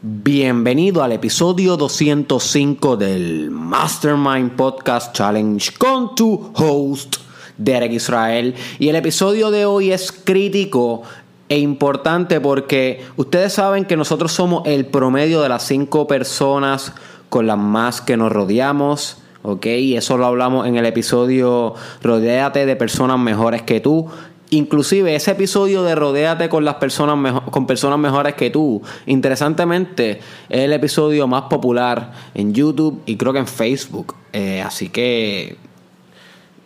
Bienvenido al episodio 205 del Mastermind Podcast Challenge con tu host Derek Israel. Y el episodio de hoy es crítico e importante porque ustedes saben que nosotros somos el promedio de las cinco personas con las más que nos rodeamos. ¿ok? Y eso lo hablamos en el episodio Rodéate de personas mejores que tú. Inclusive ese episodio de Rodéate con las personas con personas mejores que tú, interesantemente, es el episodio más popular en YouTube y creo que en Facebook. Eh, así que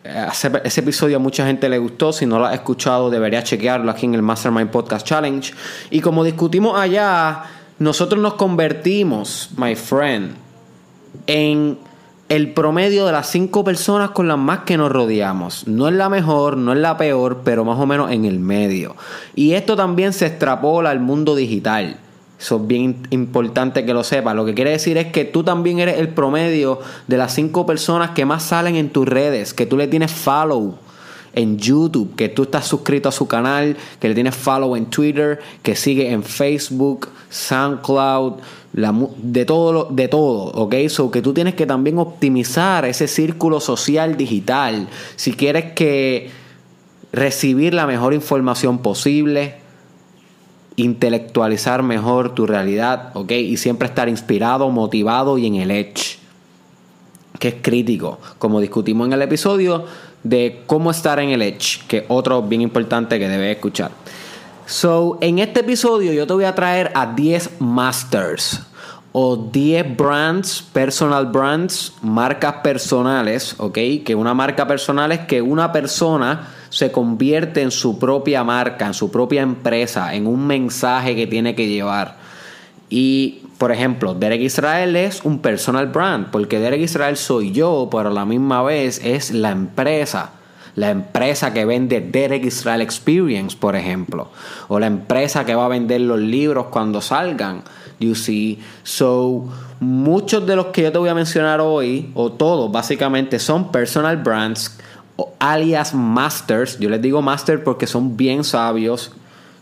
eh, ese, episodio a mucha gente le gustó. Si no lo has escuchado, debería chequearlo aquí en el Mastermind Podcast Challenge. Y como discutimos allá, nosotros nos convertimos, my friend, en el promedio de las cinco personas con las más que nos rodeamos. No es la mejor, no es la peor, pero más o menos en el medio. Y esto también se extrapola al mundo digital. Eso es bien importante que lo sepas. Lo que quiere decir es que tú también eres el promedio de las cinco personas que más salen en tus redes, que tú le tienes follow en YouTube, que tú estás suscrito a su canal, que le tienes follow en Twitter, que sigue en Facebook, SoundCloud, de todo, de todo, ¿ok? So que tú tienes que también optimizar ese círculo social digital si quieres que recibir la mejor información posible, intelectualizar mejor tu realidad, ¿ok? Y siempre estar inspirado, motivado y en el edge, que es crítico, como discutimos en el episodio de cómo estar en el edge, que otro bien importante que debes escuchar. So, en este episodio yo te voy a traer a 10 masters o 10 brands, personal brands, marcas personales, ¿ok? Que una marca personal es que una persona se convierte en su propia marca, en su propia empresa, en un mensaje que tiene que llevar. Y, por ejemplo, Derek Israel es un personal brand, porque Derek Israel soy yo, pero a la misma vez es la empresa. La empresa que vende Derek Israel Experience, por ejemplo. O la empresa que va a vender los libros cuando salgan. You see. So, muchos de los que yo te voy a mencionar hoy, o todos básicamente, son personal brands alias masters. Yo les digo master porque son bien sabios,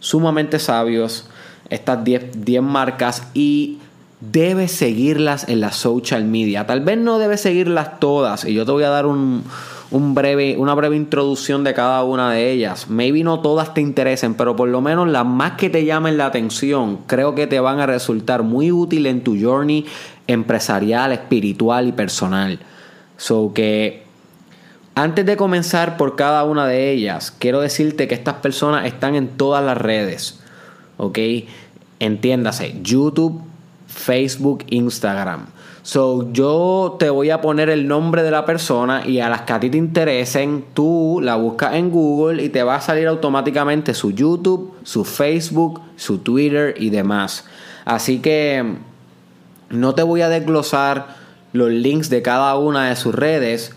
sumamente sabios, estas 10 marcas y debes seguirlas en la social media. Tal vez no debes seguirlas todas y yo te voy a dar un, un breve, una breve introducción de cada una de ellas. Maybe no todas te interesen, pero por lo menos las más que te llamen la atención creo que te van a resultar muy útil en tu journey empresarial, espiritual y personal. So que antes de comenzar por cada una de ellas, quiero decirte que estas personas están en todas las redes. ¿Ok? Entiéndase, YouTube, Facebook, Instagram. So, yo te voy a poner el nombre de la persona y a las que a ti te interesen, tú la buscas en Google y te va a salir automáticamente su YouTube, su Facebook, su Twitter y demás. Así que no te voy a desglosar los links de cada una de sus redes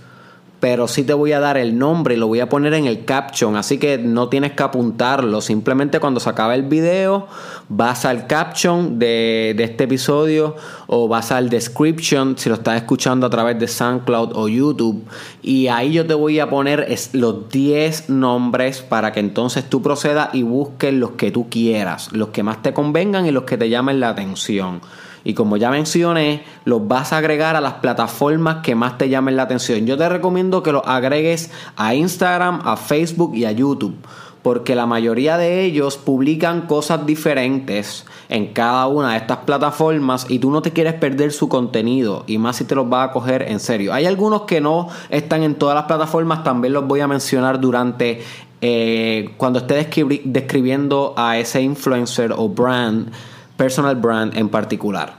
pero sí te voy a dar el nombre y lo voy a poner en el caption, así que no tienes que apuntarlo, simplemente cuando se acabe el video vas al caption de, este episodio o vas al description si lo estás escuchando a través de SoundCloud o YouTube. Y ahí yo te voy a poner los 10 nombres para que entonces tú procedas y busques los que tú quieras, los que más te convengan y los que te llamen la atención. Y como ya mencioné, los vas a agregar a las plataformas que más te llamen la atención. Yo te recomiendo que los agregues a Instagram, a Facebook y a YouTube. Porque la mayoría de ellos publican cosas diferentes en cada una de estas plataformas y tú no te quieres perder su contenido y más si te los vas a coger en serio. Hay algunos que no están en todas las plataformas, también los voy a mencionar durante eh, cuando esté describiendo a ese influencer o brand personal brand en particular.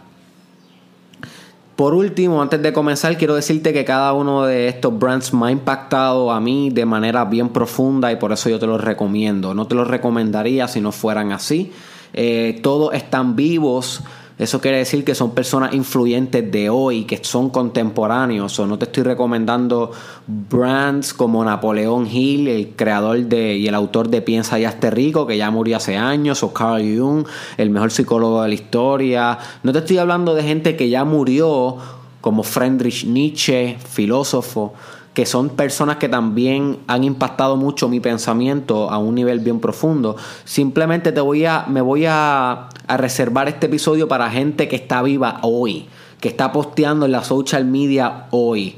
Por último, antes de comenzar, quiero decirte que cada uno de estos brands me ha impactado a mí de manera bien profunda y por eso yo te los recomiendo. No te los recomendaría si no fueran así. Eh, todos están vivos eso quiere decir que son personas influyentes de hoy, que son contemporáneos. O no te estoy recomendando brands como Napoleón Hill, el creador de, y el autor de Piensa y Hazte Rico, que ya murió hace años, o Carl Jung, el mejor psicólogo de la historia. No te estoy hablando de gente que ya murió, como Friedrich Nietzsche, filósofo que son personas que también han impactado mucho mi pensamiento a un nivel bien profundo. Simplemente te voy a, me voy a, reservar este episodio para gente que está viva hoy, que está posteando en la social media hoy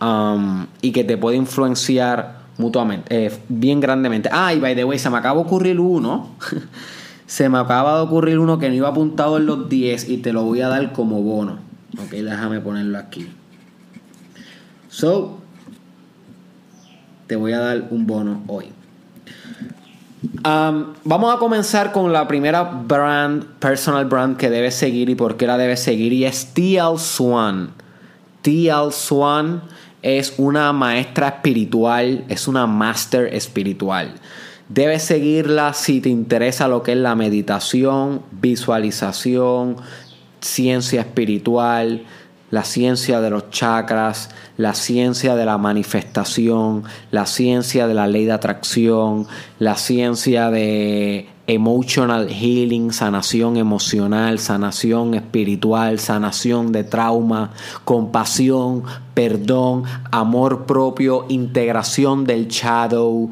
um, y que te puede influenciar mutuamente, eh, bien grandemente. Ah, y by the way, se me acaba de ocurrir uno. se me acaba de ocurrir uno que no iba apuntado en los 10 y te lo voy a dar como bono. Ok, déjame ponerlo aquí. So, te voy a dar un bono hoy. Vamos a comenzar con la primera brand, personal brand que debes seguir y por qué la debes seguir y es TL Swan. TL Swan es una maestra espiritual, es una master espiritual. Debes seguirla si te interesa lo que es la meditación, visualización, ciencia espiritual, la ciencia de los chakras, la ciencia de la manifestación, la ciencia de la ley de atracción, la ciencia de emotional healing, sanación emocional, sanación espiritual, sanación de trauma, compasión, perdón, amor propio, integración del shadow.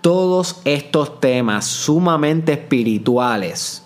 Todos estos temas sumamente espirituales.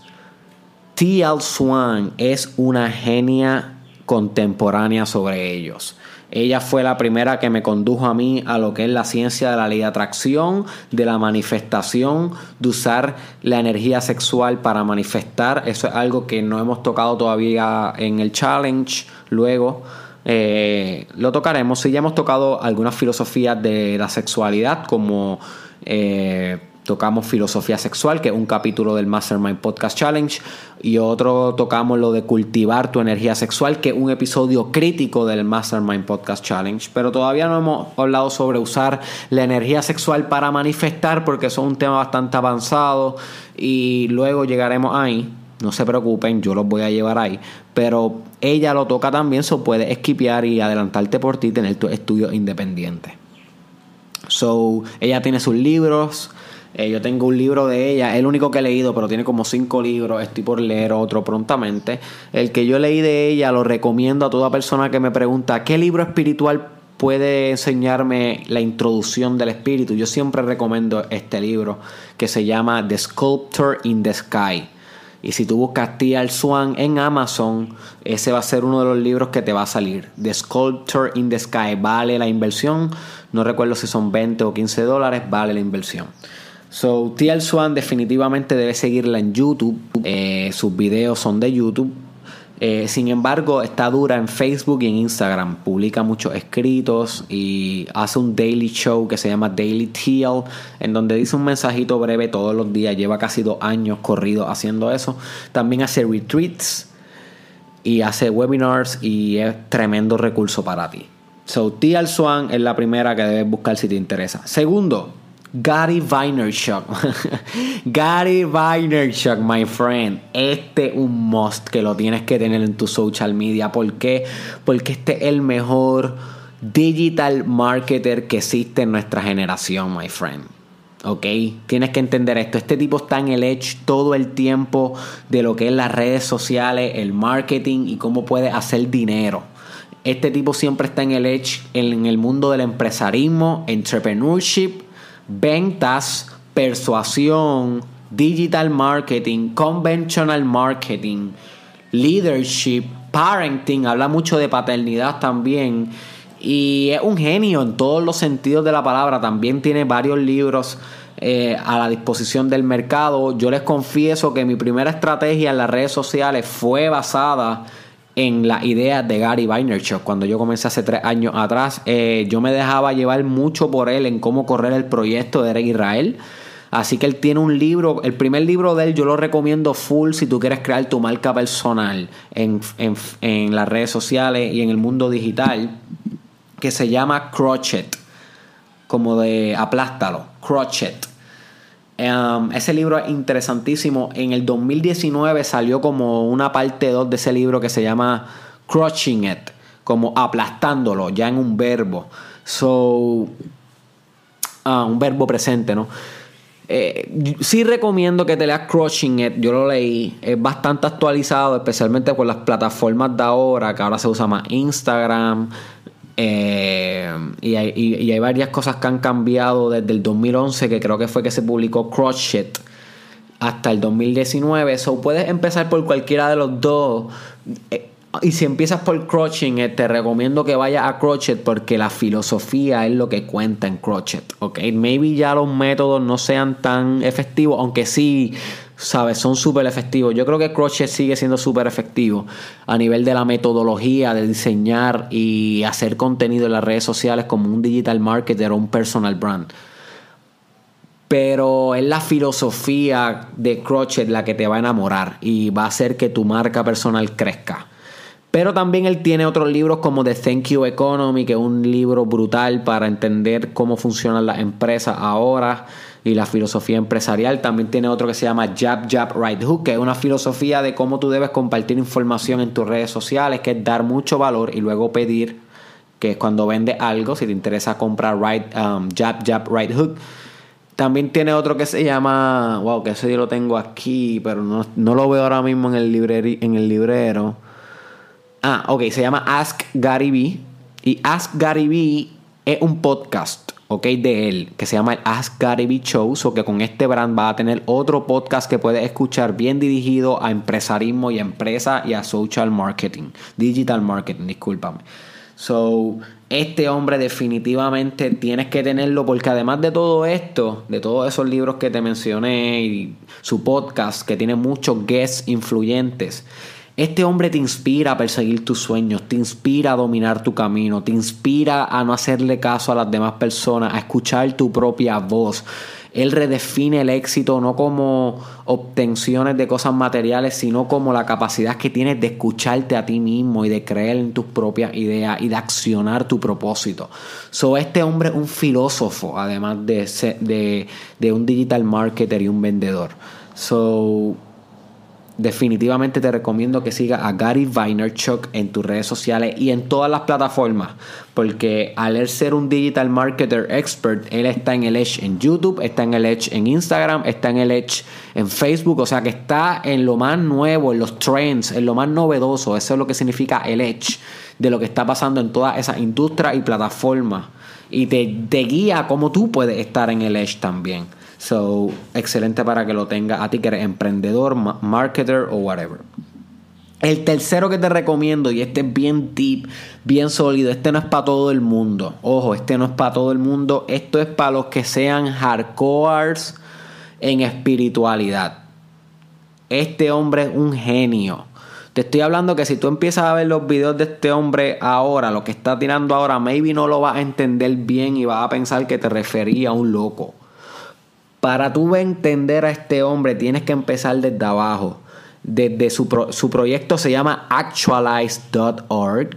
T.L. Swan es una genia contemporánea sobre ellos. Ella fue la primera que me condujo a mí a lo que es la ciencia de la ley de atracción, de la manifestación, de usar la energía sexual para manifestar. Eso es algo que no hemos tocado todavía en el challenge. Luego eh, lo tocaremos. Sí, ya hemos tocado algunas filosofías de la sexualidad como... Eh, tocamos filosofía sexual, que es un capítulo del Mastermind Podcast Challenge, y otro tocamos lo de cultivar tu energía sexual, que es un episodio crítico del Mastermind Podcast Challenge, pero todavía no hemos hablado sobre usar la energía sexual para manifestar, porque eso es un tema bastante avanzado, y luego llegaremos ahí. No se preocupen, yo los voy a llevar ahí. Pero ella lo toca también, so puedes esquipear y adelantarte por ti, tener tu estudio independiente. So, ella tiene sus libros, eh, yo tengo un libro de ella, el único que he leído, pero tiene como cinco libros. Estoy por leer otro prontamente. El que yo leí de ella lo recomiendo a toda persona que me pregunta qué libro espiritual puede enseñarme la introducción del espíritu. Yo siempre recomiendo este libro que se llama The Sculptor in the Sky. Y si tú buscas T.L. Swan en Amazon, ese va a ser uno de los libros que te va a salir. The Sculptor in the Sky. Vale la inversión. No recuerdo si son 20 o 15 dólares. Vale la inversión. So, TL Swan definitivamente debe seguirla en YouTube. Eh, sus videos son de YouTube. Eh, sin embargo, está dura en Facebook y en Instagram. Publica muchos escritos y hace un daily show que se llama Daily TL, en donde dice un mensajito breve todos los días. Lleva casi dos años corrido haciendo eso. También hace retreats y hace webinars y es tremendo recurso para ti. So, TL Swan es la primera que debes buscar si te interesa. Segundo, Gary Vaynerchuk. Gary Vaynerchuk, my friend. Este es un must que lo tienes que tener en tu social media. ¿Por qué? Porque este es el mejor digital marketer que existe en nuestra generación, my friend. ¿ok? Tienes que entender esto. Este tipo está en el edge todo el tiempo de lo que es las redes sociales, el marketing y cómo puede hacer dinero. Este tipo siempre está en el edge en el mundo del empresarismo, entrepreneurship ventas, persuasión, digital marketing, conventional marketing, leadership, parenting, habla mucho de paternidad también. Y es un genio en todos los sentidos de la palabra. También tiene varios libros eh, a la disposición del mercado. Yo les confieso que mi primera estrategia en las redes sociales fue basada en la idea de Gary Vaynerchuk. Cuando yo comencé hace tres años atrás, eh, yo me dejaba llevar mucho por él en cómo correr el proyecto de Eric Israel. Así que él tiene un libro, el primer libro de él yo lo recomiendo full si tú quieres crear tu marca personal en, en las redes sociales y en el mundo digital, que se llama Crochet, como de aplástalo, Crochet. Um, ese libro es interesantísimo. En el 2019 salió como una parte 2 de ese libro que se llama Crushing It, como aplastándolo, ya en un verbo. So, ah, un verbo presente, ¿no? Eh, sí recomiendo que te leas Crushing It, yo lo leí, es bastante actualizado, especialmente con las plataformas de ahora, que ahora se usa más Instagram, Eh, y, hay, varias cosas que han cambiado desde el 2011, que creo que fue que se publicó Crotchet, hasta el 2019. So puedes empezar por cualquiera de los dos. Eh, y si empiezas por Crotchet, eh, te recomiendo que vayas a Crotchet porque la filosofía es lo que cuenta en Crotchet. Ok, maybe ya los métodos no sean tan efectivos, aunque sí ¿sabes? Son súper efectivos. Yo creo que Crochet sigue siendo súper efectivo a nivel de la metodología de diseñar y hacer contenido en las redes sociales como un digital marketer o un personal brand. Pero es la filosofía de Crochet la que te va a enamorar y va a hacer que tu marca personal crezca. Pero también él tiene otros libros como The Thank You Economy, que es un libro brutal para entender cómo funcionan las empresas ahora y la filosofía empresarial. También tiene otro que se llama Jab Jab Right Hook, que es una filosofía de cómo tú debes compartir información en tus redes sociales, que es dar mucho valor y luego pedir, que es cuando vende algo, si te interesa comprar right, um, Jab Jab Right Hook. También tiene otro que se llama, wow, que ese yo lo tengo aquí, pero no, no lo veo ahora mismo en el, libreri, en el librero. Ah, ok, se llama Ask Gary Vee. Y Ask Gary Vee es un podcast ok, de él, que se llama el Ask Gary Show, o que con este brand va a tener otro podcast que puedes escuchar bien dirigido a empresarismo y a empresa y a social marketing, digital marketing, discúlpame. So, este hombre definitivamente tienes que tenerlo porque además de todo esto, de todos esos libros que te mencioné y su podcast que tiene muchos guests influyentes, este hombre te inspira a perseguir tus sueños, te inspira a dominar tu camino, te inspira a no hacerle caso a las demás personas, a escuchar tu propia voz. Él redefine el éxito no como obtenciones de cosas materiales, sino como la capacidad que tienes de escucharte a ti mismo y de creer en tus propias ideas y de accionar tu propósito. So, este hombre es un filósofo, además de, de, de un digital marketer y un vendedor. So, definitivamente te recomiendo que sigas a Gary Vaynerchuk en tus redes sociales y en todas las plataformas, porque al él ser un digital marketer expert, él está en el Edge en YouTube, está en el Edge en Instagram, está en el Edge en Facebook, o sea que está en lo más nuevo, en los trends, en lo más novedoso, eso es lo que significa el Edge de lo que está pasando en todas esas industrias y plataformas y te, te guía cómo tú puedes estar en el Edge también. So, excelente para que lo tenga a ti que eres emprendedor, marketer o whatever. El tercero que te recomiendo, y este es bien deep, bien sólido, este no es para todo el mundo. Ojo, este no es para todo el mundo. Esto es para los que sean hardcores en espiritualidad. Este hombre es un genio. Te estoy hablando que si tú empiezas a ver los videos de este hombre ahora, lo que está tirando ahora, maybe no lo vas a entender bien y vas a pensar que te refería a un loco. Para tú entender a este hombre tienes que empezar desde abajo. Desde su, su proyecto se llama actualize.org.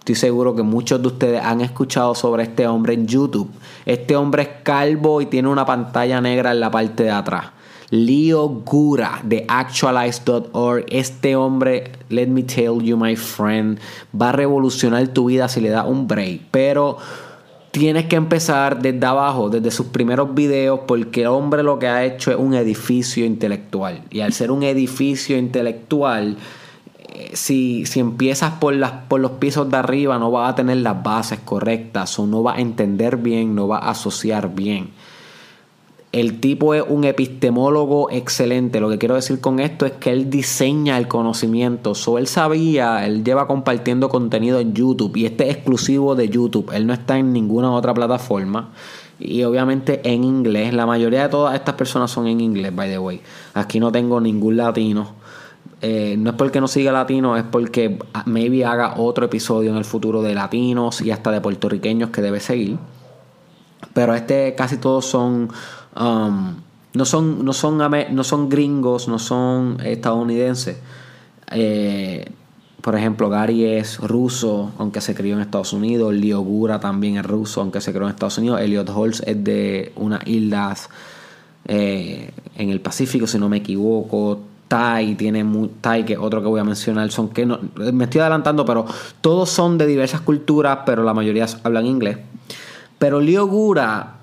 Estoy seguro que muchos de ustedes han escuchado sobre este hombre en YouTube. Este hombre es calvo y tiene una pantalla negra en la parte de atrás. Leo Gura de actualize.org. Este hombre, let me tell you, my friend, va a revolucionar tu vida si le da un break. Pero tienes que empezar desde abajo, desde sus primeros videos, porque el hombre lo que ha hecho es un edificio intelectual. Y al ser un edificio intelectual, eh, si, si, empiezas por, las, por los pisos de arriba, no vas a tener las bases correctas, o no vas a entender bien, no vas a asociar bien. El tipo es un epistemólogo excelente. Lo que quiero decir con esto es que él diseña el conocimiento. So, él sabía, él lleva compartiendo contenido en YouTube y este es exclusivo de YouTube. Él no está en ninguna otra plataforma. Y obviamente en inglés. La mayoría de todas estas personas son en inglés, by the way. Aquí no tengo ningún latino. Eh, no es porque no siga latino, es porque maybe haga otro episodio en el futuro de latinos y hasta de puertorriqueños que debe seguir. Pero este casi todos son Um, no, son, no, son, no son gringos, no son estadounidenses. Eh, por ejemplo, Gary es ruso, aunque se crió en Estados Unidos. Leo Gura también es ruso, aunque se crió en Estados Unidos. Elliot Holtz es de unas islas eh, en el Pacífico, si no me equivoco. Tai tiene Tai, que otro que voy a mencionar, son que no, me estoy adelantando, pero todos son de diversas culturas, pero la mayoría hablan inglés. Pero Leo Gura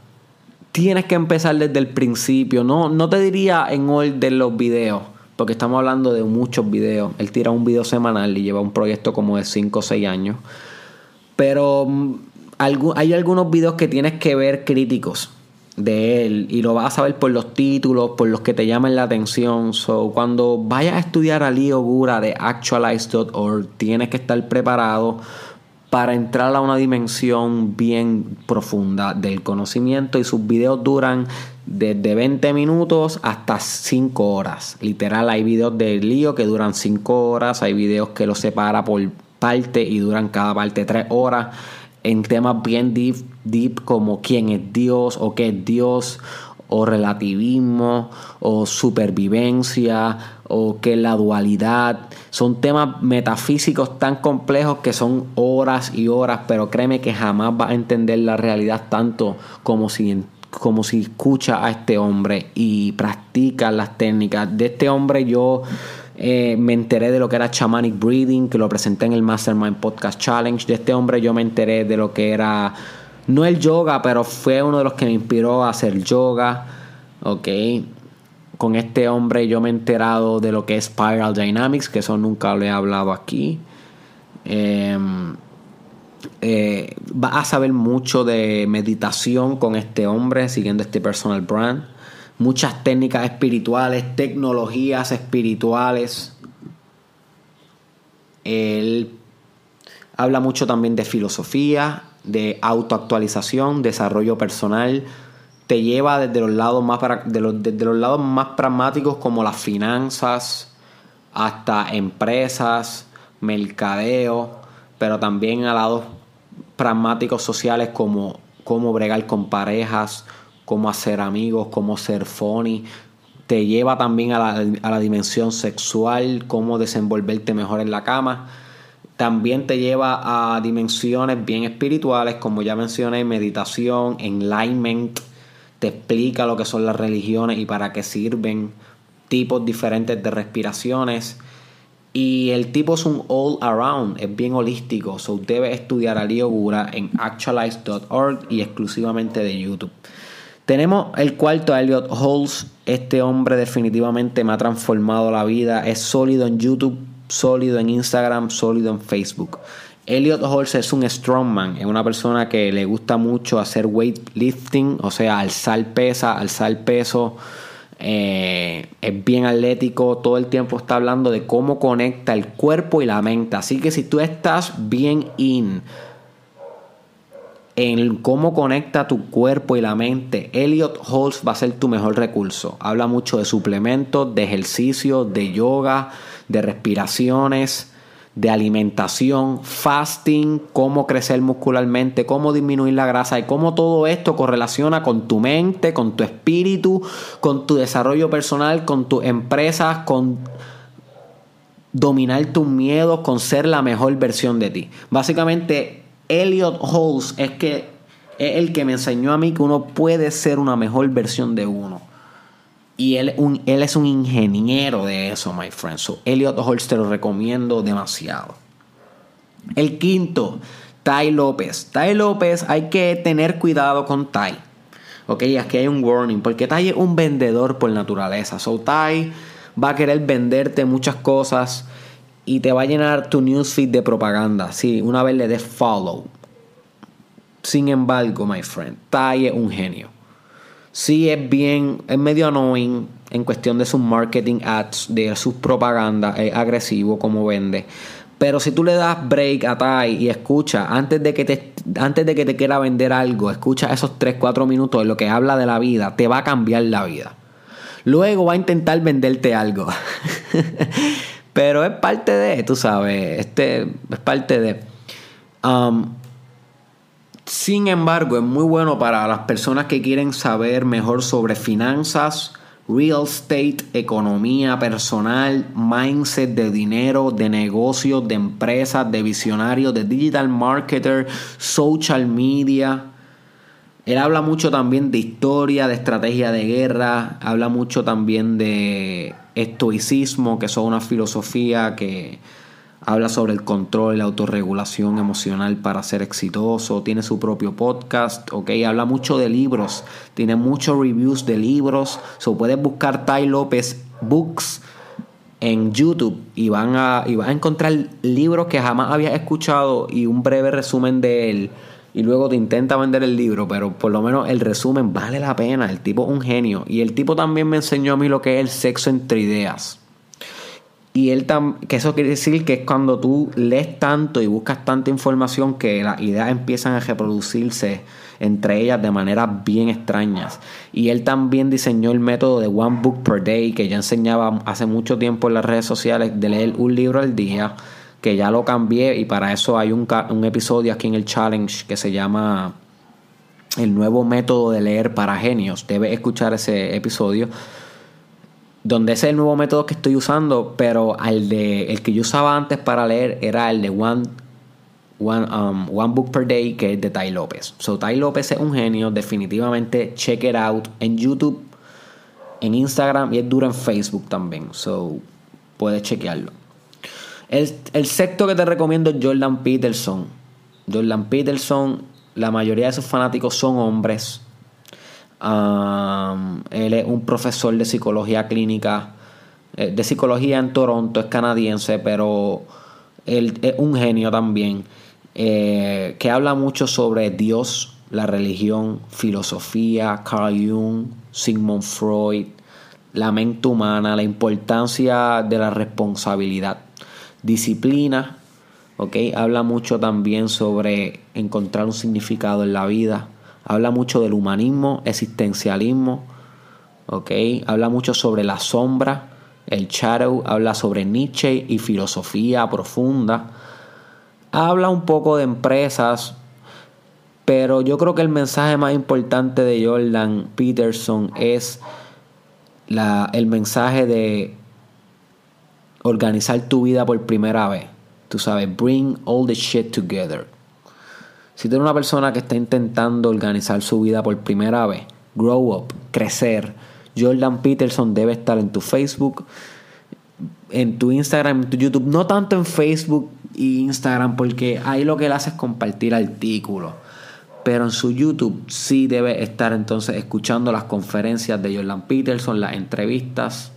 tienes que empezar desde el principio. No, no te diría en orden los videos, porque estamos hablando de muchos videos. Él tira un video semanal y lleva un proyecto como de 5 o 6 años. Pero mm, hay algunos videos que tienes que ver críticos de él y lo vas a saber por los títulos, por los que te llaman la atención. So, cuando vayas a estudiar a Leo Gura de actualize.org, tienes que estar preparado para entrar a una dimensión bien profunda del conocimiento y sus videos duran desde 20 minutos hasta 5 horas. Literal, hay videos de lío que duran 5 horas, hay videos que los separa por parte y duran cada parte 3 horas en temas bien deep, deep como quién es Dios o qué es Dios o relativismo o supervivencia o qué es la dualidad. Son temas metafísicos tan complejos que son horas y horas, pero créeme que jamás vas a entender la realidad tanto como si, como si escucha a este hombre y practica las técnicas. De este hombre yo eh, me enteré de lo que era Shamanic Breathing, que lo presenté en el Mastermind Podcast Challenge. De este hombre yo me enteré de lo que era, no el yoga, pero fue uno de los que me inspiró a hacer yoga. Ok. Con este hombre yo me he enterado de lo que es Spiral Dynamics, que eso nunca lo he hablado aquí. Em, eh, va a saber mucho de meditación con este hombre, siguiendo este personal brand muchas técnicas espirituales, tecnologías espirituales. Él habla mucho también de filosofía, de autoactualización, desarrollo personal. Te lleva desde los lados más, desde los lados más pragmáticos como las finanzas, hasta empresas, mercadeo, pero también a lados pragmáticos sociales como cómo bregar con parejas, cómo hacer amigos, cómo ser funny. Te lleva también a la, dimensión sexual, cómo desenvolverte mejor en la cama. También te lleva a dimensiones bien espirituales, como ya mencioné, meditación, enlightenment. Te explica lo que son las religiones y para qué sirven, tipos diferentes de respiraciones. Y el tipo es un all around, es bien holístico. So debe estudiar a Leo Gura en actualize.org y exclusivamente de YouTube. Tenemos el cuarto, Elliot Halls. Este hombre definitivamente me ha transformado la vida. Es sólido en YouTube, sólido en Instagram, sólido en Facebook. Elliot Halls es un strongman, es una persona que le gusta mucho hacer weightlifting, o sea, alzar pesa, alzar peso. Eh, es bien atlético, todo el tiempo está hablando de cómo conecta el cuerpo y la mente. Así que si tú estás bien in en cómo conecta tu cuerpo y la mente, Elliot Halls va a ser tu mejor recurso. Habla mucho de suplementos, de ejercicio, de yoga, de respiraciones, de alimentación, fasting, cómo crecer muscularmente, cómo disminuir la grasa y cómo todo esto correlaciona con tu mente, con tu espíritu, con tu desarrollo personal, con tus empresas, con dominar tus miedos, con ser la mejor versión de ti. Básicamente Elliot Halls es que es el que me enseñó a mí que uno puede ser una mejor versión de uno. Y él, es un ingeniero de eso, my friend. So, Elliot Halls te lo recomiendo demasiado. El quinto, Tai López. Tai López, hay que tener cuidado con Tai. Ok, aquí hay un warning, porque Tai es un vendedor por naturaleza. So, Tai va a querer venderte muchas cosas y te va a llenar tu newsfeed de propaganda. Sí, una vez le des follow. Sin embargo, my friend, Tai es un genio. Sí, es bien, es medio annoying en cuestión de sus marketing ads, de sus propagandas, es agresivo como vende. Pero si tú le das break a Tai y escucha, antes de que te, antes de que te quiera vender algo, escucha esos 3-4 minutos de lo que habla de la vida, te va a cambiar la vida. Luego va a intentar venderte algo. Pero es parte de, tú sabes, este es parte de... Um, sin embargo, es muy bueno para las personas que quieren saber mejor sobre finanzas, real estate, economía personal, mindset de dinero, de negocios, de empresas, de visionarios, de digital marketer, social media. Él habla mucho también de historia, de estrategia de guerra, habla mucho también de estoicismo, que es una filosofía que habla sobre el control la autorregulación emocional para ser exitoso, tiene su propio podcast, ok, habla mucho de libros, tiene muchos reviews de libros, so puedes buscar Tai López Books en YouTube y van a, y vas a encontrar libros que jamás habías escuchado y un breve resumen de él. Y luego te intenta vender el libro, pero por lo menos el resumen vale la pena. El tipo es un genio. Y el tipo también me enseñó a mí lo que es el sexo entre ideas. Y él que eso quiere decir que es cuando tú lees tanto y buscas tanta información que las ideas empiezan a reproducirse entre ellas de maneras bien extrañas. Y él también diseñó el método de One Book Per Day, que ya enseñaba hace mucho tiempo en las redes sociales, de leer un libro al día, que ya lo cambié y para eso hay un, un episodio aquí en el challenge que se llama El nuevo método de leer para genios. Debes escuchar ese episodio donde ese es el nuevo método que estoy usando, pero al de el que yo usaba antes para leer era el de One One, um, one Book Per Day, que es de Tai López. So, Tai López es un genio, definitivamente check it out en YouTube, en Instagram y es duro en Facebook también. So, puedes chequearlo. El, el sexto que te recomiendo es Jordan Peterson. Jordan Peterson, la mayoría de sus fanáticos son hombres. Él es un profesor de psicología clínica, eh, de psicología en Toronto, es canadiense, pero él es un genio también. Eh, que habla mucho sobre Dios, la religión, filosofía, Carl Jung, Sigmund Freud, la mente humana, la importancia de la responsabilidad, disciplina, ¿ok? Habla mucho también sobre encontrar un significado en la vida, habla mucho del humanismo, existencialismo, ¿ok? Habla mucho sobre la sombra, el shadow, habla sobre Nietzsche y filosofía profunda, habla un poco de empresas, pero yo creo que el mensaje más importante de Jordan Peterson es la, el mensaje de organizar tu vida por primera vez. Tú sabes, bring all the shit together. Si tú eres una persona que está intentando organizar su vida por primera vez, grow up, crecer, Jordan Peterson debe estar en tu Facebook, en tu Instagram, en tu YouTube, no tanto en Facebook y Instagram, porque ahí lo que él hace es compartir artículos. Pero en su YouTube sí debe estar entonces escuchando las conferencias de Jordan Peterson, las entrevistas,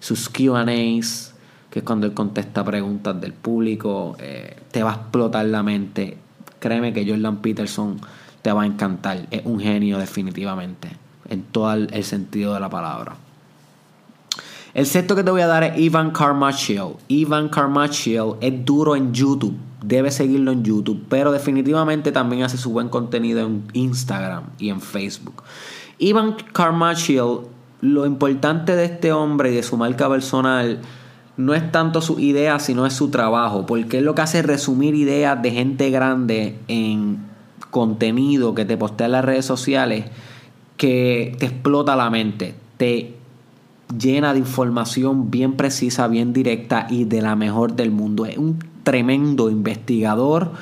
sus QAs, que es cuando él contesta preguntas del público. Eh, te va a explotar la mente. Créeme que Jordan Peterson te va a encantar. Es un genio definitivamente, en todo el sentido de la palabra. El sexto que te voy a dar es Ivan Carmachiel. Ivan Carmachiel es duro en YouTube. Debes seguirlo en YouTube. Pero definitivamente también hace su buen contenido en Instagram y en Facebook. Ivan Carmachiel, lo importante de este hombre y de su marca personal no es tanto su idea, sino es su trabajo. Porque es lo que hace resumir ideas de gente grande en contenido que te postea en las redes sociales que te explota la mente. Te llena de información bien precisa, bien directa y de la mejor del mundo. Es un tremendo investigador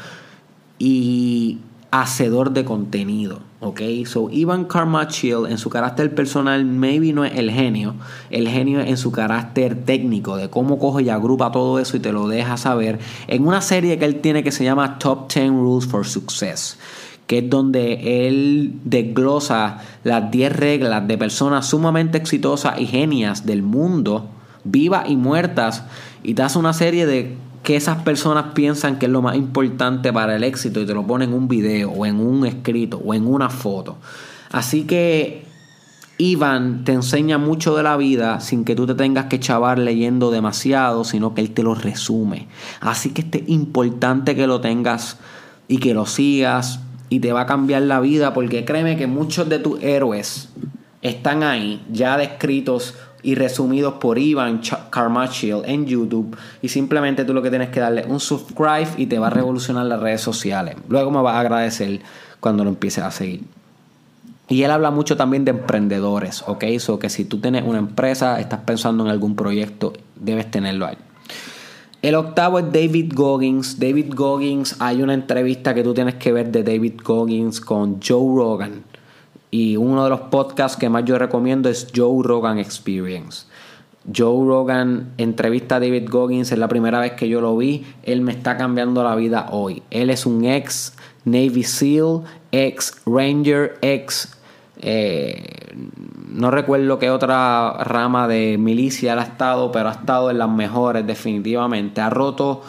y hacedor de contenido. Ok, so Ivan Carmachiel en su carácter personal, maybe no es el genio, el genio es en su carácter técnico, de cómo coge y agrupa todo eso y te lo deja saber en una serie que él tiene que se llama Top 10 Rules for Success que es donde él desglosa las 10 reglas de personas sumamente exitosas y genias del mundo, vivas y muertas, y te hace una serie de que esas personas piensan que es lo más importante para el éxito y te lo pone en un video o en un escrito o en una foto. Así que Iván te enseña mucho de la vida sin que tú te tengas que chavar leyendo demasiado, sino que él te lo resume. Así que este es importante que lo tengas y que lo sigas y te va a cambiar la vida porque créeme que muchos de tus héroes están ahí ya descritos y resumidos por Ivan Carmachiel en YouTube y simplemente tú lo que tienes que darle un subscribe y te va a revolucionar las redes sociales. Luego me vas a agradecer cuando lo empieces a seguir. Y él habla mucho también de emprendedores, ¿ok? So que si tú tienes una empresa, estás pensando en algún proyecto, debes tenerlo ahí. El octavo es David Goggins. David Goggins, hay una entrevista que tú tienes que ver de David Goggins con Joe Rogan. Y uno de los podcasts que más yo recomiendo es Joe Rogan Experience. Joe Rogan entrevista a David Goggins, es la primera vez que yo lo vi. Él me está cambiando la vida hoy. Él es un ex Navy SEAL, ex Ranger, ex eh, no recuerdo qué otra rama de milicia ha estado, pero ha estado en las mejores definitivamente. Ha roto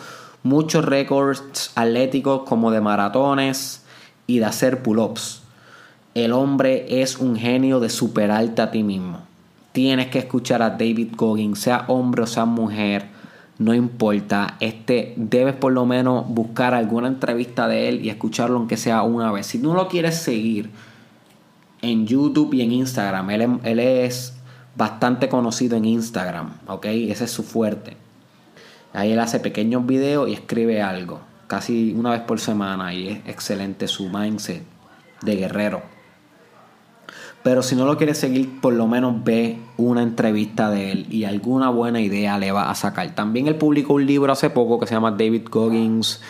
muchos récords atléticos como de maratones y de hacer pull-ups. El hombre es un genio de superarte a ti mismo. Tienes que escuchar a David Goggins, sea hombre o sea mujer, no importa. Este debes por lo menos buscar alguna entrevista de él y escucharlo aunque sea una vez. Si no lo quieres seguir en YouTube y en Instagram, él, él es bastante conocido en Instagram, ¿ok? Ese es su fuerte. Ahí él hace pequeños videos y escribe algo, casi una vez por semana, y es excelente su mindset de guerrero. Pero si no lo quieres seguir, por lo menos ve una entrevista de él y alguna buena idea le va a sacar. También él publicó un libro hace poco que se llama David Goggins.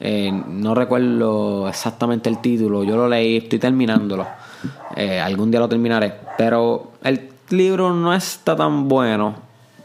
Eh, no recuerdo exactamente el título, yo lo leí, estoy terminándolo. Eh, algún día lo terminaré. Pero el libro no está tan bueno.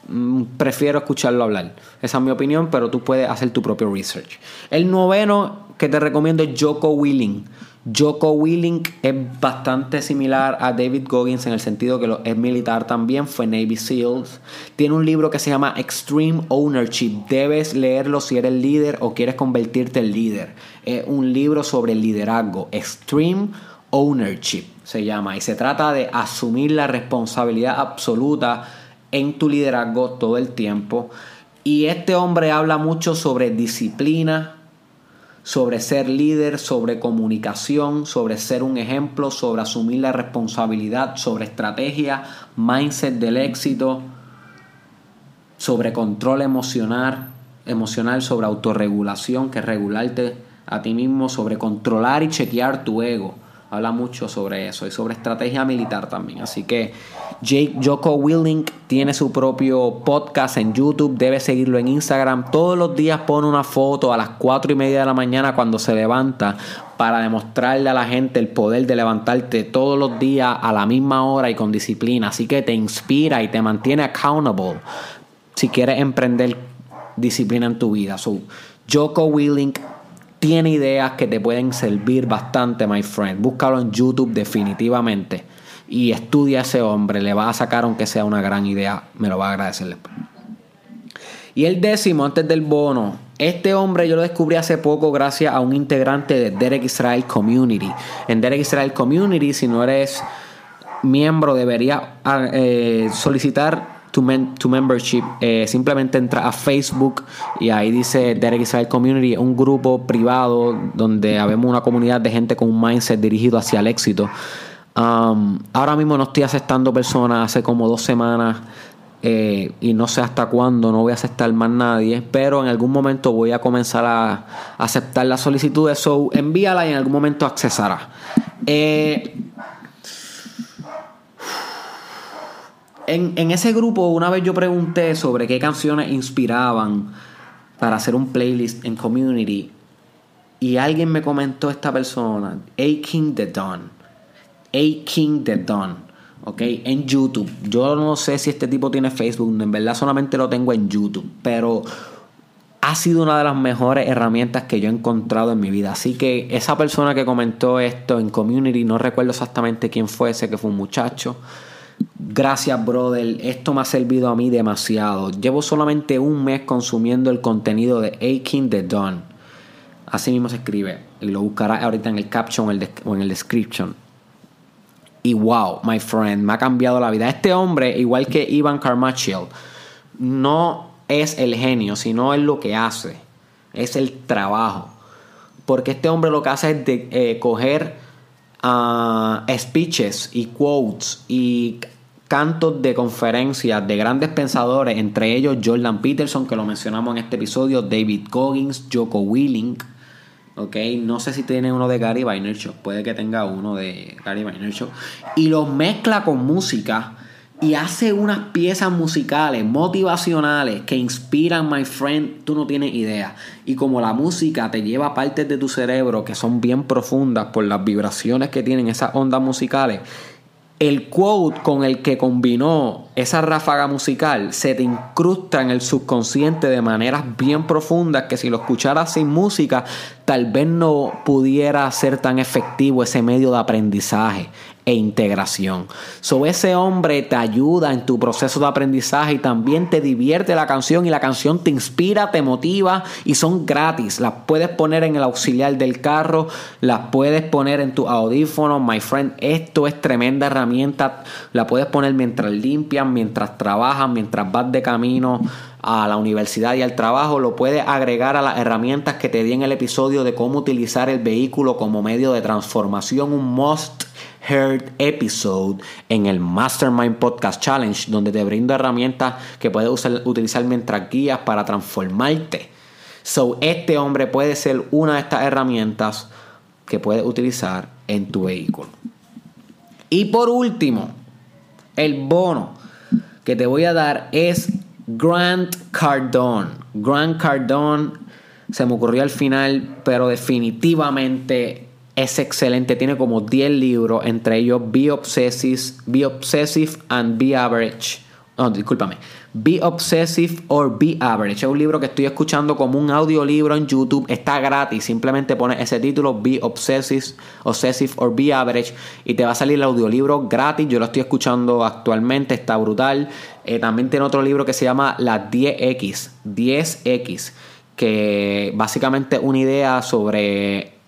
Mm, prefiero escucharlo hablar. Esa es mi opinión, pero tú puedes hacer tu propio research. El noveno que te recomiendo es Joko Willing. Joko Willing es bastante similar a David Goggins en el sentido que es militar también, fue Navy SEALs. Tiene un libro que se llama Extreme Ownership. Debes leerlo si eres líder o quieres convertirte en líder. Es un libro sobre liderazgo. Extreme Ownership se llama. Y se trata de asumir la responsabilidad absoluta en tu liderazgo todo el tiempo. Y este hombre habla mucho sobre disciplina, sobre ser líder, sobre comunicación, sobre ser un ejemplo, sobre asumir la responsabilidad, sobre estrategia, mindset del éxito, sobre control emocional, emocional, sobre autorregulación, que es regularte a ti mismo, sobre controlar y chequear tu ego habla mucho sobre eso y sobre estrategia militar también. Así que Jake Joko Willing tiene su propio podcast en YouTube, debe seguirlo en Instagram. Todos los días pone una foto a las 4 y media de la mañana cuando se levanta para demostrarle a la gente el poder de levantarte todos los días a la misma hora y con disciplina. Así que te inspira y te mantiene accountable si quieres emprender disciplina en tu vida. So, Joko Willing tiene ideas que te pueden servir bastante, my friend. Búscalo en YouTube definitivamente. Y estudia a ese hombre. Le va a sacar aunque sea una gran idea. Me lo va a agradecer Y el décimo, antes del bono. Este hombre yo lo descubrí hace poco gracias a un integrante de Derek Israel Community. En Derek Israel Community, si no eres miembro, debería eh, solicitar to, membership, eh, simplemente entra a Facebook y ahí dice Derek Israel Community, un grupo privado donde habemos una comunidad de gente con un mindset dirigido hacia el éxito. Um, ahora mismo no estoy aceptando personas hace como dos semanas eh, y no sé hasta cuándo no voy a aceptar más nadie, pero en algún momento voy a comenzar a, aceptar las solicitudes. So envíala y en algún momento accesará. Eh, en, ese grupo una vez yo pregunté sobre qué canciones inspiraban para hacer un playlist en community y alguien me comentó esta persona, A King the Dawn. A King the Dawn. ¿ok? En YouTube. Yo no sé si este tipo tiene Facebook, en verdad solamente lo tengo en YouTube, pero ha sido una de las mejores herramientas que yo he encontrado en mi vida. Así que esa persona que comentó esto en community, no recuerdo exactamente quién fue, sé que fue un muchacho. Gracias, brother. Esto me ha servido a mí demasiado. Llevo solamente un mes consumiendo el contenido de Aching the Dawn. Así mismo se escribe. Y lo buscarás ahorita en el caption o en el description. Y wow, my friend, me ha cambiado la vida. Este hombre, igual que Ivan Carmichael, no es el genio, sino es lo que hace. Es el trabajo. Porque este hombre lo que hace es de, eh, coger uh, speeches y quotes y cantos de conferencias de grandes pensadores, entre ellos Jordan Peterson, que lo mencionamos en este episodio, David Goggins, Joko Willing. ¿ok? No sé si tiene uno de Gary Vaynerchuk, puede que tenga uno de Gary Vaynerchuk. Y los mezcla con música y hace unas piezas musicales motivacionales que inspiran, my friend, tú no tienes idea. Y como la música te lleva partes de tu cerebro que son bien profundas por las vibraciones que tienen esas ondas musicales, el quote con el que combinó esa ráfaga musical se te incrusta en el subconsciente de maneras bien profundas que si lo escucharas sin música, tal vez no pudiera ser tan efectivo ese medio de aprendizaje e integración. So, ese hombre te ayuda en tu proceso de aprendizaje y también te divierte la canción y la canción te inspira, te motiva y son gratis. Las puedes poner en el auxiliar del carro, las puedes poner en tu audífono. My friend, esto es tremenda herramienta. La puedes poner mientras limpias, mientras trabajas, mientras vas de camino a la universidad y al trabajo, lo puedes agregar a las herramientas que te di en el episodio de cómo utilizar el vehículo como medio de transformación, un must Heard episode en el Mastermind Podcast Challenge, donde te brindo herramientas que puedes utilizar mientras guías para transformarte. So, este hombre puede ser una de estas herramientas que puedes utilizar en tu vehículo. Y por último, el bono que te voy a dar es Grant Cardone. Grant Cardone se me ocurrió al final, pero definitivamente es excelente, tiene como 10 libros, entre ellos Be Obsessive, Be Obsessive and Be Average. No, discúlpame. Be Obsessive or Be Average. Es un libro que estoy escuchando como un audiolibro en YouTube. Está gratis. Simplemente pones ese título, Be Obsessive, Obsessive or Be Average. Y te va a salir el audiolibro gratis. Yo lo estoy escuchando actualmente. Está brutal. Eh, también tiene otro libro que se llama La 10X. 10X. Que básicamente una idea sobre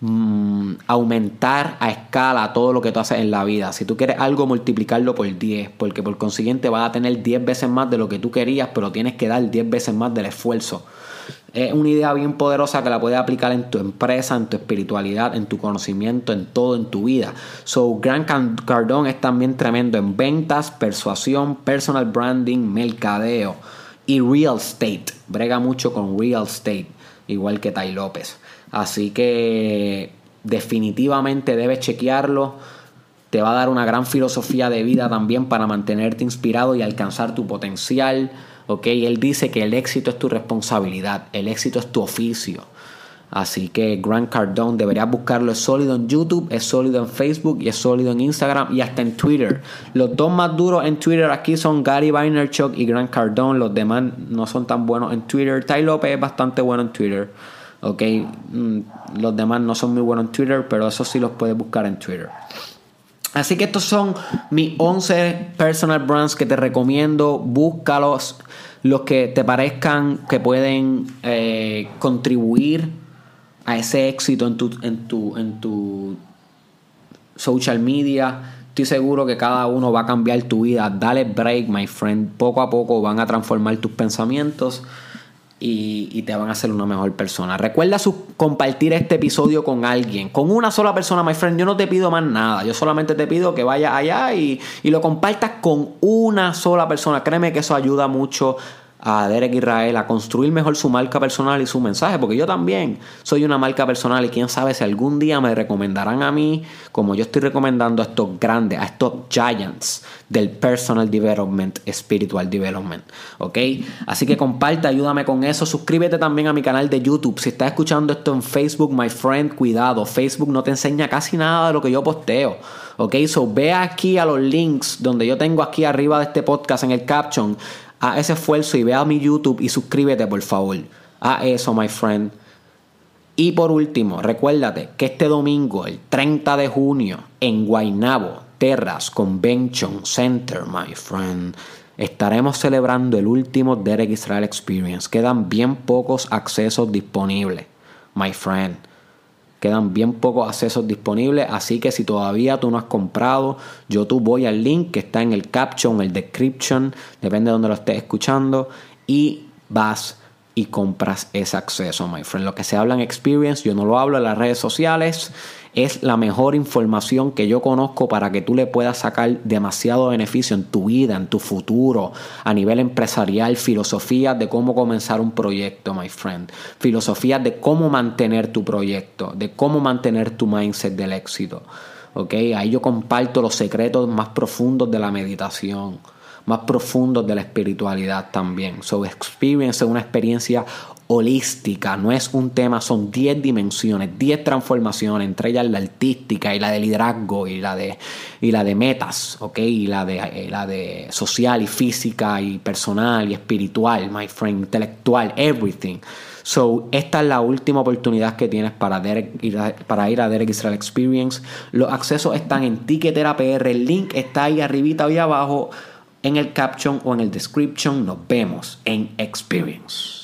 Mm, aumentar a escala todo lo que tú haces en la vida. Si tú quieres algo, multiplicarlo por 10, porque por consiguiente vas a tener 10 veces más de lo que tú querías, pero tienes que dar 10 veces más del esfuerzo. Es una idea bien poderosa que la puedes aplicar en tu empresa, en tu espiritualidad, en tu conocimiento, en todo en tu vida. So, Grant Cardone es también tremendo en ventas, persuasión, personal branding, mercadeo y real estate. Brega mucho con real estate, igual que Tai López. Así que definitivamente debes chequearlo. Te va a dar una gran filosofía de vida también para mantenerte inspirado y alcanzar tu potencial. ¿ok? Él dice que el éxito es tu responsabilidad, el éxito es tu oficio. Así que Grant Cardone deberías buscarlo. Es sólido en YouTube, es sólido en Facebook y es sólido en Instagram y hasta en Twitter. Los dos más duros en Twitter aquí son Gary Vaynerchuk y Grant Cardone. Los demás no son tan buenos en Twitter. Ty López es bastante bueno en Twitter. Ok, mm, los demás no son muy buenos en Twitter, pero eso sí los puedes buscar en Twitter. Así que estos son mis 11 personal brands que te recomiendo. Búscalos, los que te parezcan que pueden eh, contribuir a ese éxito en tu, en, tu, en tu social media. Estoy seguro que cada uno va a cambiar tu vida. Dale break, my friend. Poco a poco van a transformar tus pensamientos y, te van a hacer una mejor persona. Recuerda compartir este episodio con alguien, con una sola persona, my friend. Yo no te pido más nada. Yo solamente te pido que vayas allá y, y lo compartas con una sola persona. Créeme que eso ayuda mucho a Derek Israel a construir mejor su marca personal y su mensaje, porque yo también soy una marca personal y quién sabe si algún día me recomendarán a mí, como yo estoy recomendando a estos grandes, a estos giants del personal development, spiritual development, ¿ok? Así que comparte, ayúdame con eso, suscríbete también a mi canal de YouTube, si estás escuchando esto en Facebook, my friend, cuidado, Facebook no te enseña casi nada de lo que yo posteo. Ok, so ve aquí a los links donde yo tengo aquí arriba de este podcast en el caption a ese esfuerzo y ve a mi YouTube y suscríbete, por favor. A eso, my friend. Y por último, recuérdate que este domingo, el 30 de junio, en Guaynabo, Terras Convention Center, my friend, estaremos celebrando el último Derek Israel Experience. Quedan bien pocos accesos disponibles, my friend. Quedan bien pocos accesos disponibles, así que si todavía tú no has comprado, yo tú voy al link que está en el caption, el description, depende de donde lo estés escuchando, y vas y compras ese acceso, my friend. Lo que se habla en Experience, yo no lo hablo en las redes sociales, es la mejor información que yo conozco para que tú le puedas sacar demasiado beneficio en tu vida, en tu futuro, a nivel empresarial, filosofía de cómo comenzar un proyecto, my friend, filosofía de cómo mantener tu proyecto, de cómo mantener tu mindset del éxito. ¿ok? Ahí yo comparto los secretos más profundos de la meditación más profundos de la espiritualidad también. So, Experience es una experiencia holística, no es un tema, son 10 dimensiones, 10 transformaciones, entre ellas la artística y la de liderazgo y la de, y la de metas, ¿ok? Y la de, eh, la de social y física y personal y espiritual, my friend, intelectual, everything. So, esta es la última oportunidad que tienes para, ir a, para ir a Derek Israel Experience. Los accesos están en Ticketera PR. El link está ahí arribita, ahí abajo, en el caption o en el description. Nos vemos en Experience.